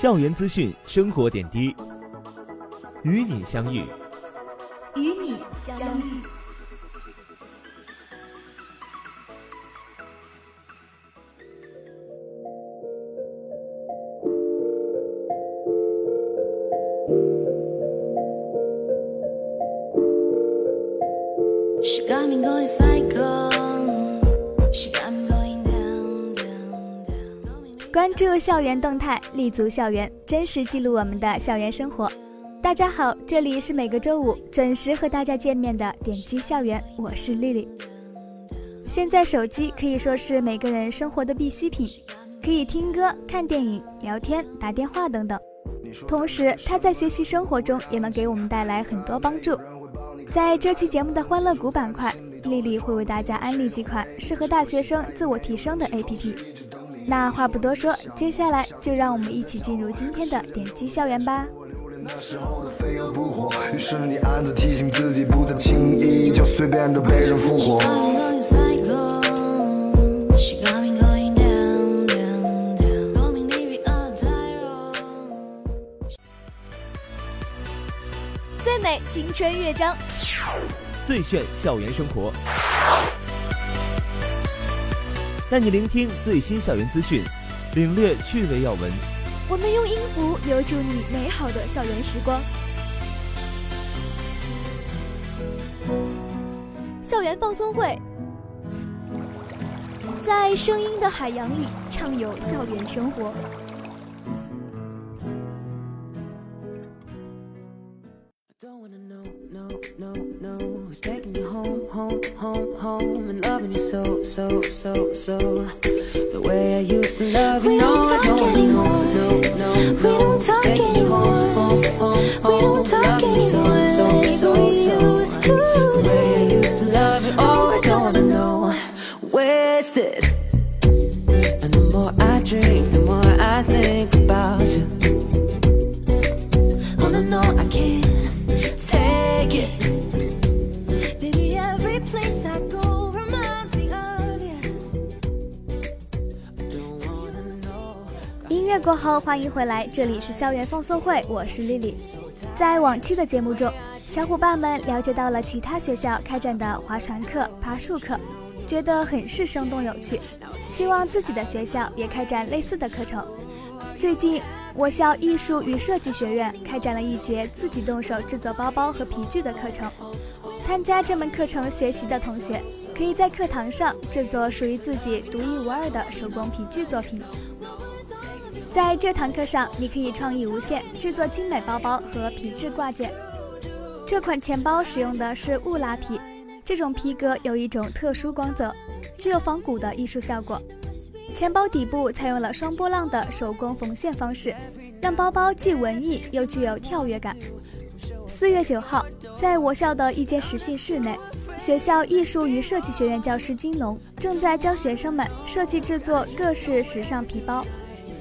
校园资讯、生活点滴，与你相遇，与你相遇。Down. 关注校园动态，立足校园，真实记录我们的校园生活。大家好，这里是每个周五准时和大家见面的点击校园，我是丽丽。现在手机可以说是每个人生活的必需品，可以听歌、看电影、聊天、打电话等等。同时，它在学习生活中也能给我们带来很多帮助。在这期节目的欢乐谷板块，丽丽会为大家安利几款适合大学生自我提升的 APP。那话不多说，接下来就让我们一起进入今天的点击校园吧。那时候的飞蛾不火，于是你暗自提醒自己，不再轻易就随便的被人俘获。Got me going psycho. She got me going down, down, down. Call me maybe a tyro. 最美青春乐章，最炫校园生活，带你聆听最新校园资讯，领略趣味要闻。我们用音符留住你美好的校园时光。校园放松会，在声音的海洋里畅游校园生活。So, so, so, so The way I used to love you We No, don't I talk don't anymore. no, no, We don't talk taking home, home, anymore. home, We don't oh. talk so, anymore so, so, we so used to. The way 乐过后，欢迎回来，这里是校园放送会，我是丽丽。在往期的节目中，小伙伴们了解到了其他学校开展的划船课、爬树课，觉得很是生动有趣，希望自己的学校也开展类似的课程。最近，我校艺术与设计学院开展了一节自己动手制作包包和皮具的课程。参加这门课程学习的同学，可以在课堂上制作属于自己独一无二的手工皮具作品。在这堂课上，你可以创意无限，制作精美包包和皮质挂件。这款钱包使用的是雾拉皮，这种皮革有一种特殊光泽，具有仿古的艺术效果。钱包底部采用了双波浪的手工缝线方式，让包包既文艺又具有跳跃感。四月九号，在我校的一间实训室内，学校艺术与设计学院教师金龙正在教学生们设计制作各式时尚皮包。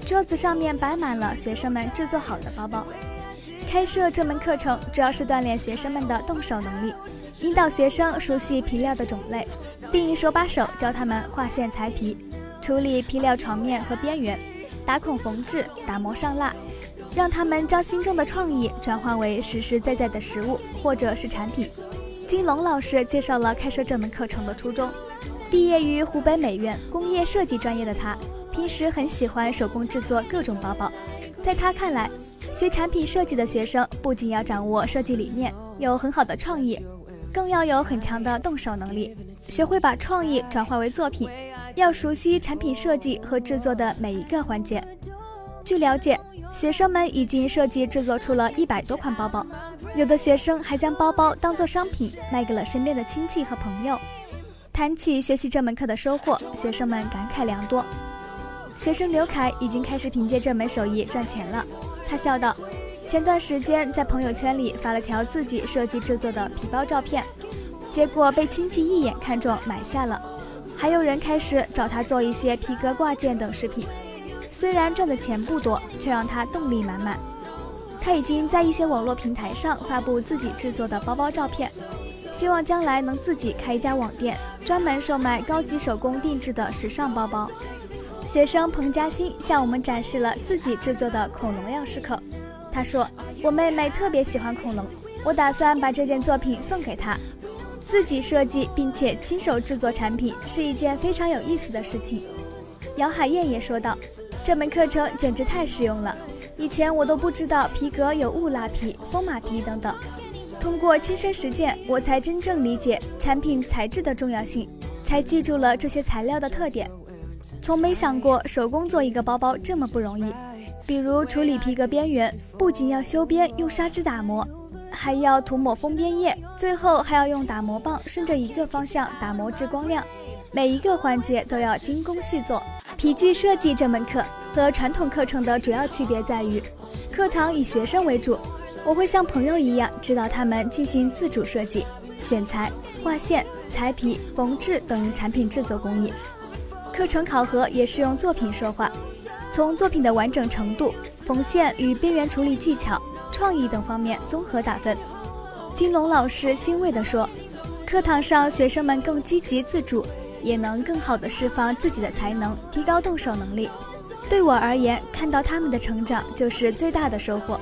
桌子上面摆满了学生们制作好的包包。开设这门课程主要是锻炼学生们的动手能力，引导学生熟悉皮料的种类，并手把手教他们画线裁皮、处理皮料床面和边缘、打孔缝制、打磨上蜡，让他们将心中的创意转化为实实在在的实物或者是产品。金龙老师介绍了开设这门课程的初衷。毕业于湖北美院工业设计专业的他，平时很喜欢手工制作各种包包。在他看来，学产品设计的学生不仅要掌握设计理念，有很好的创意，更要有很强的动手能力，学会把创意转化为作品，要熟悉产品设计和制作的每一个环节。据了解，学生们已经设计制作出了一百多款包包，有的学生还将包包当做商品卖给了身边的亲戚和朋友。谈起学习这门课的收获，学生们感慨良多。学生刘凯已经开始凭借这门手艺赚钱了。他笑道：“前段时间在朋友圈里发了条自己设计制作的皮包照片，结果被亲戚一眼看中买下了。还有人开始找他做一些皮革挂件等饰品。虽然赚的钱不多，却让他动力满满。他已经在一些网络平台上发布自己制作的包包照片，希望将来能自己开一家网店，专门售卖高级手工定制的时尚包包。”学生彭嘉欣向我们展示了自己制作的恐龙钥匙扣。他说：“我妹妹特别喜欢恐龙，我打算把这件作品送给她。自己设计并且亲手制作产品是一件非常有意思的事情。”姚海燕也说道：“这门课程简直太实用了，以前我都不知道皮革有雾蜡皮、风马皮等等，通过亲身实践，我才真正理解产品材质的重要性，才记住了这些材料的特点。”从没想过手工做一个包包这么不容易，比如处理皮革边缘，不仅要修边用砂纸打磨，还要涂抹封边液，最后还要用打磨棒顺着一个方向打磨至光亮，每一个环节都要精工细作。皮具设计这门课和传统课程的主要区别在于，课堂以学生为主，我会像朋友一样指导他们进行自主设计、选材、画线、裁皮、缝制等产品制作工艺。课程考核也是用作品说话，从作品的完整程度、缝线与边缘处理技巧、创意等方面综合打分。金龙老师欣慰地说：“课堂上学生们更积极自主，也能更好地释放自己的才能，提高动手能力。对我而言，看到他们的成长就是最大的收获。”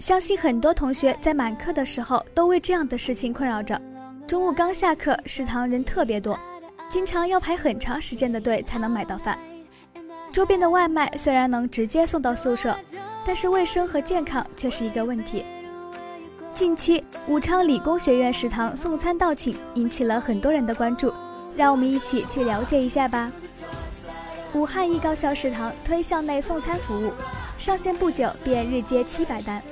相信很多同学在满课的时候都为这样的事情困扰着。中午刚下课，食堂人特别多，经常要排很长时间的队才能买到饭。周边的外卖虽然能直接送到宿舍，但是卫生和健康却是一个问题。近期，武昌理工学院食堂送餐到寝，引起了很多人的关注，让我们一起去了解一下吧。武汉一高校食堂推校内送餐服务，上线不久便日接七百单。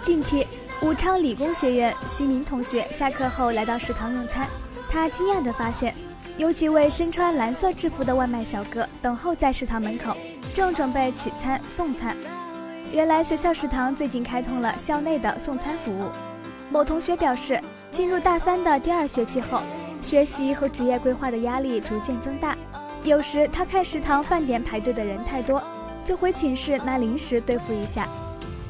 近期，武昌理工学院徐明同学下课后来到食堂用餐，他惊讶地发现，有几位身穿蓝色制服的外卖小哥等候在食堂门口，正准备取餐送餐。原来学校食堂最近开通了校内的送餐服务。某同学表示，进入大三的第二学期后，学习和职业规划的压力逐渐增大，有时他看食堂饭点排队的人太多，就回寝室拿零食对付一下。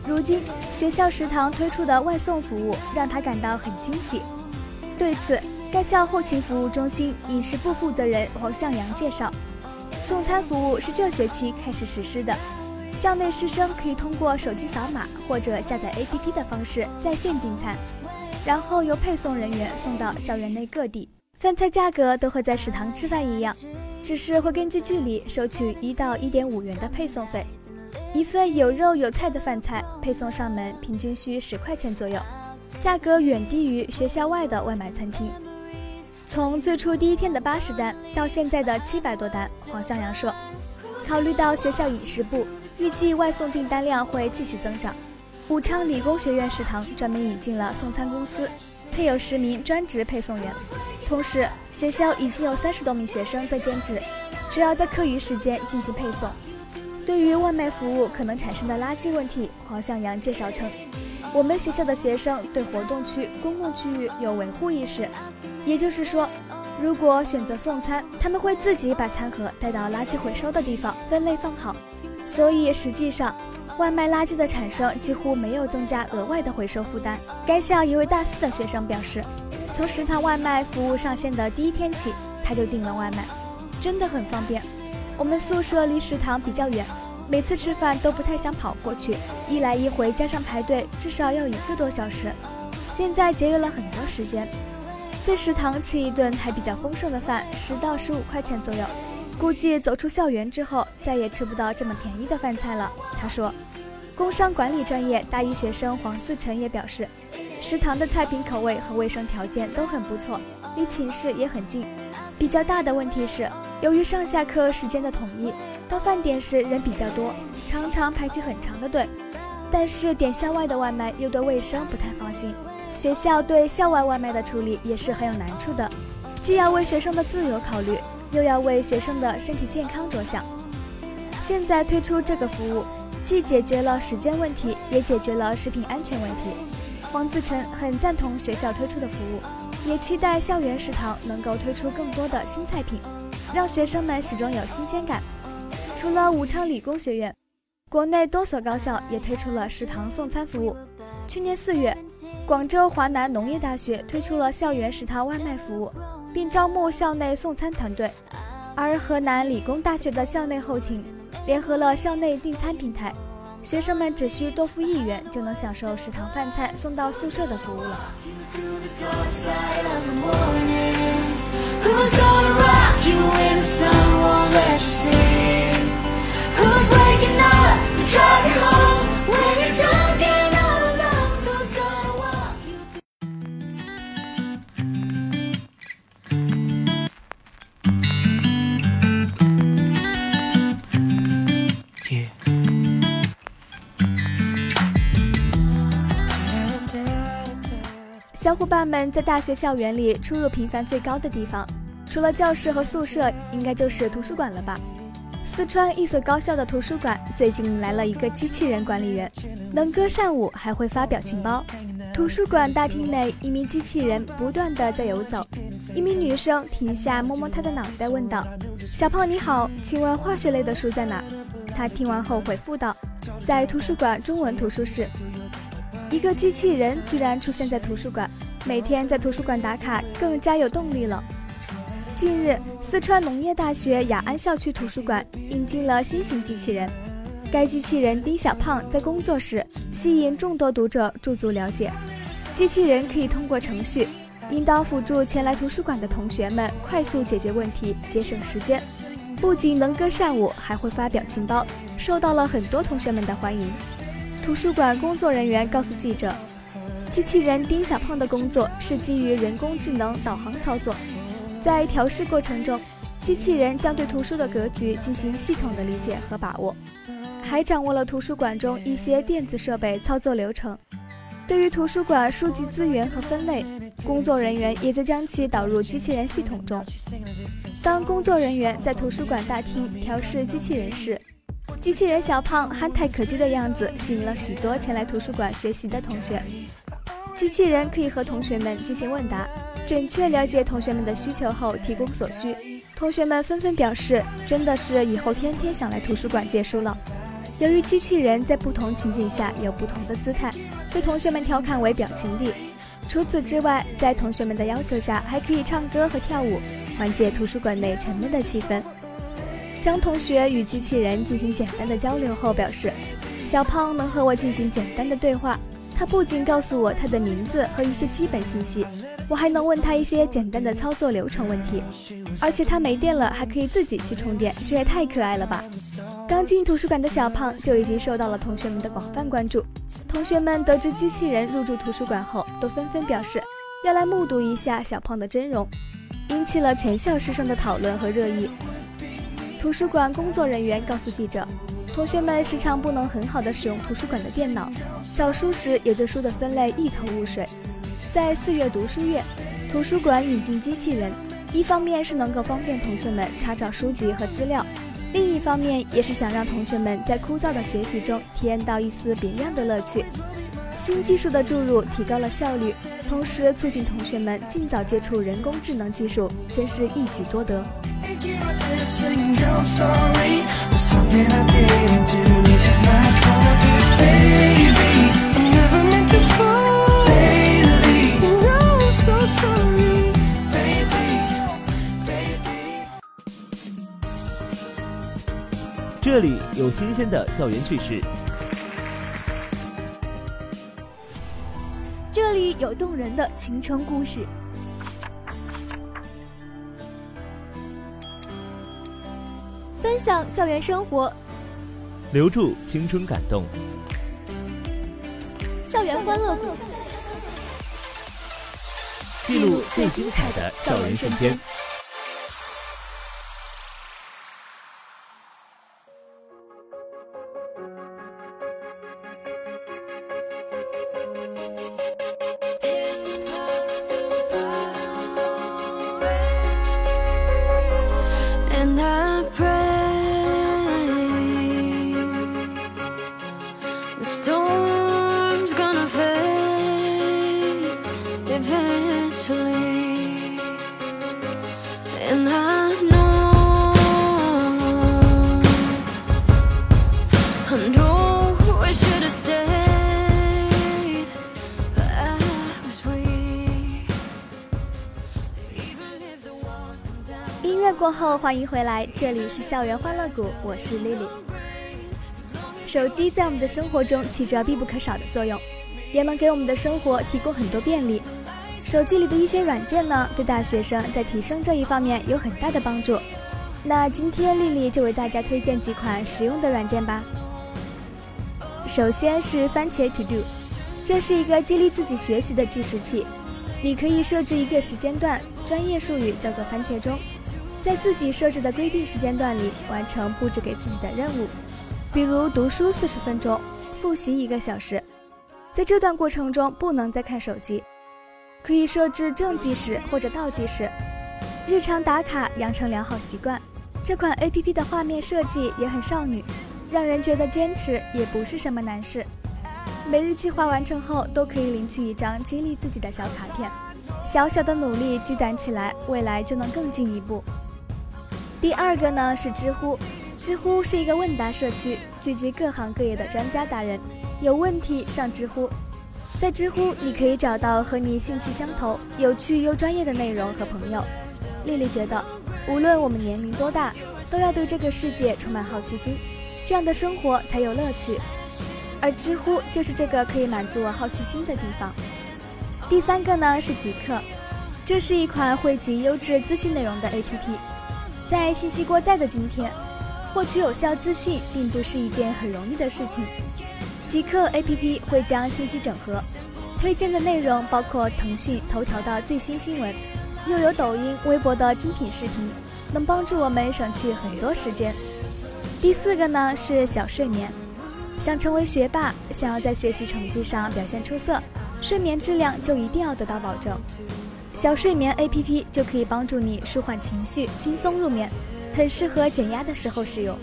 如今学校食堂推出的外送服务让他感到很惊喜。对此，该校后勤服务中心饮食部负责人黄向阳介绍，送餐服务是这学期开始实施的。校内师生可以通过手机扫码或者下载 APP 的方式在线订餐，然后由配送人员送到校园内各地。饭菜价格都和在食堂吃饭一样，只是会根据距离收取一到一点五元的配送费。一份有肉有菜的饭菜配送上门平均需十块钱左右，价格远低于学校外的外卖餐厅。从最初第一天的八十单到现在的七百多单，黄向阳说，考虑到学校饮食部预计外送订单量会继续增长，武昌理工学院食堂专门引进了送餐公司，配有十名专职配送员。同时，学校已经有三十多名学生在兼职，只要在课余时间进行配送。对于外卖服务可能产生的垃圾问题，黄向阳介绍称，我们学校的学生对活动区、公共区域有维护意识，也就是说，如果选择送餐，他们会自己把餐盒带到垃圾回收的地方分类放好。所以实际上，外卖垃圾的产生几乎没有增加额外的回收负担。该校一位大四的学生表示，从食堂外卖服务上线的第一天起，他就订了外卖，真的很方便。我们宿舍离食堂比较远，每次吃饭都不太想跑过去，一来一回加上排队，至少要一个多小时。现在节约了很多时间，在食堂吃一顿还比较丰盛的饭，十到十五块钱左右，估计走出校园之后，再也吃不到这么便宜的饭菜了。他说，工商管理专业大一学生黄自成也表示，食堂的菜品口味和卫生条件都很不错，离寝室也很近。比较大的问题是，由于上下课时间的统一，到饭点时人比较多，常常排起很长的队。但是点校外的外卖又对卫生不太放心，学校对校外外卖的处理也是很有难处的，既要为学生的自由考虑，又要为学生的身体健康着想。现在推出这个服务，既解决了时间问题，也解决了食品安全问题。黄自成很赞同学校推出的服务，也期待校园食堂能够推出更多的新菜品，让学生们始终有新鲜感。除了武昌理工学院。国内多所高校也推出了食堂送餐服务。去年四月，广州华南农业大学推出了校园食堂外卖服务，并招募校内送餐团队。而河南理工大学的校内后勤联合了校内订餐平台，学生们只需多付一元就能享受食堂饭菜送到宿舍的服务了。Who's gonna rock you 小伙伴们在大学校园里出入频繁最高的地方，除了教室和宿舍，应该就是图书馆了吧？四川一所高校的图书馆最近来了一个机器人管理员，能歌善舞，还会发表情包。图书馆大厅内，一名机器人不断地在游走。一名女生停下，摸摸他的脑袋，问道：“小胖你好，请问化学类的书在哪？”他听完后回复道：“在图书馆中文图书室。”一个机器人居然出现在图书馆，每天在图书馆打卡更加有动力了。近日，四川农业大学雅安校区图书馆引进了新型机器人。该机器人丁小胖在工作时吸引众多读者驻足了解。机器人可以通过程序引导辅助前来图书馆的同学们快速解决问题，节省时间。不仅能歌善舞，还会发表情包，受到了很多同学们的欢迎。图书馆工作人员告诉记者，机器人丁小胖的工作是基于人工智能导航操作。在调试过程中，机器人将对图书的格局进行系统的理解和把握，还掌握了图书馆中一些电子设备操作流程。对于图书馆书籍资源和分类，工作人员也在将其导入机器人系统中。当工作人员在图书馆大厅调试机器人时，机器人小胖憨态可掬的样子吸引了许多前来图书馆学习的同学。机器人可以和同学们进行问答。准确了解同学们的需求后提供所需，同学们纷纷表示，真的是以后天天想来图书馆借书了。由于机器人在不同情景下有不同的姿态，被同学们调侃为表情帝。除此之外，在同学们的要求下，还可以唱歌和跳舞，缓解图书馆内沉闷的气氛。张同学与机器人进行简单的交流后表示，小胖能和我进行简单的对话。他不仅告诉我他的名字和一些基本信息，我还能问他一些简单的操作流程问题。而且他没电了还可以自己去充电，这也太可爱了吧！刚进图书馆的小胖就已经受到了同学们的广泛关注。同学们得知机器人入驻图书馆后，都纷纷表示要来目睹一下小胖的真容，引起了全校师生的讨论和热议。图书馆工作人员告诉记者。同学们时常不能很好的使用图书馆的电脑，找书时也对书的分类一头雾水。在四月读书月，图书馆引进机器人，一方面是能够方便同学们查找书籍和资料，另一方面也是想让同学们在枯燥的学习中体验到一丝别样的乐趣。新技术的注入提高了效率，同时促进同学们尽早接触人工智能技术，真是一举多得。Saying girl, I'm sorry for something I didn't do. This is my point of view, baby. I never meant to fall lately. You know I'm so sorry, baby, baby. 这里有新鲜的校园趣事，这里有动人的青春故事。分享校园生活，留住青春感动。校园欢乐谷，记录最精彩的校园瞬间。过后，欢迎回来，这里是校园欢乐谷，我是 Lily。手机在我们的生活中起着必不可少的作用，也能给我们的生活提供很多便利。手机里的一些软件呢，对大学生在提升这一方面有很大的帮助。那今天丽丽就为大家推荐几款实用的软件吧。首先是番茄 To Do，这是一个激励自己学习的计时器。你可以设置一个时间段，专业术语叫做番茄钟，在自己设置的规定时间段里完成布置给自己的任务，比如读书四十分钟，复习一个小时。在这段过程中不能再看手机，可以设置正计时或者倒计时，日常打卡养成良好习惯。这款 APP 的画面设计也很少女，让人觉得坚持也不是什么难事。每日计划完成后，都可以领取一张激励自己的小卡片。小小的努力积攒起来，未来就能更进一步。第二个呢是知乎，知乎是一个问答社区，聚集各行各业的专家达人，有问题上知乎。在知乎，你可以找到和你兴趣相投、有趣又专业的内容和朋友。丽丽觉得，无论我们年龄多大，都要对这个世界充满好奇心，这样的生活才有乐趣。而知乎就是这个可以满足我好奇心的地方。第三个呢是极客，这是一款汇集优质资讯内容的 APP。在信息过载的今天，获取有效资讯并不是一件很容易的事情。极客 APP 会将信息整合，推荐的内容包括腾讯头条的最新新闻，又有抖音、微博的精品视频，能帮助我们省去很多时间。第四个呢是小睡眠，想成为学霸，想要在学习成绩上表现出色，睡眠质量就一定要得到保证。小睡眠 APP 就可以帮助你舒缓情绪，轻松入眠，很适合减压的时候使用。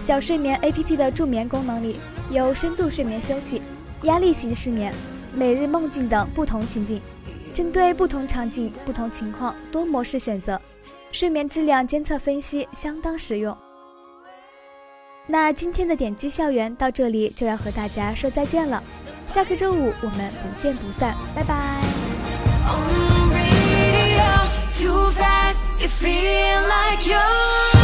小睡眠 APP 的助眠功能里有深度睡眠休息、压力型失眠、每日梦境等不同情境，针对不同场景、不同情况多模式选择，睡眠质量监测分析相当实用。那今天的点击校园到这里就要和大家说再见了，下个周五我们不见不散，拜拜。fast, you feel like you're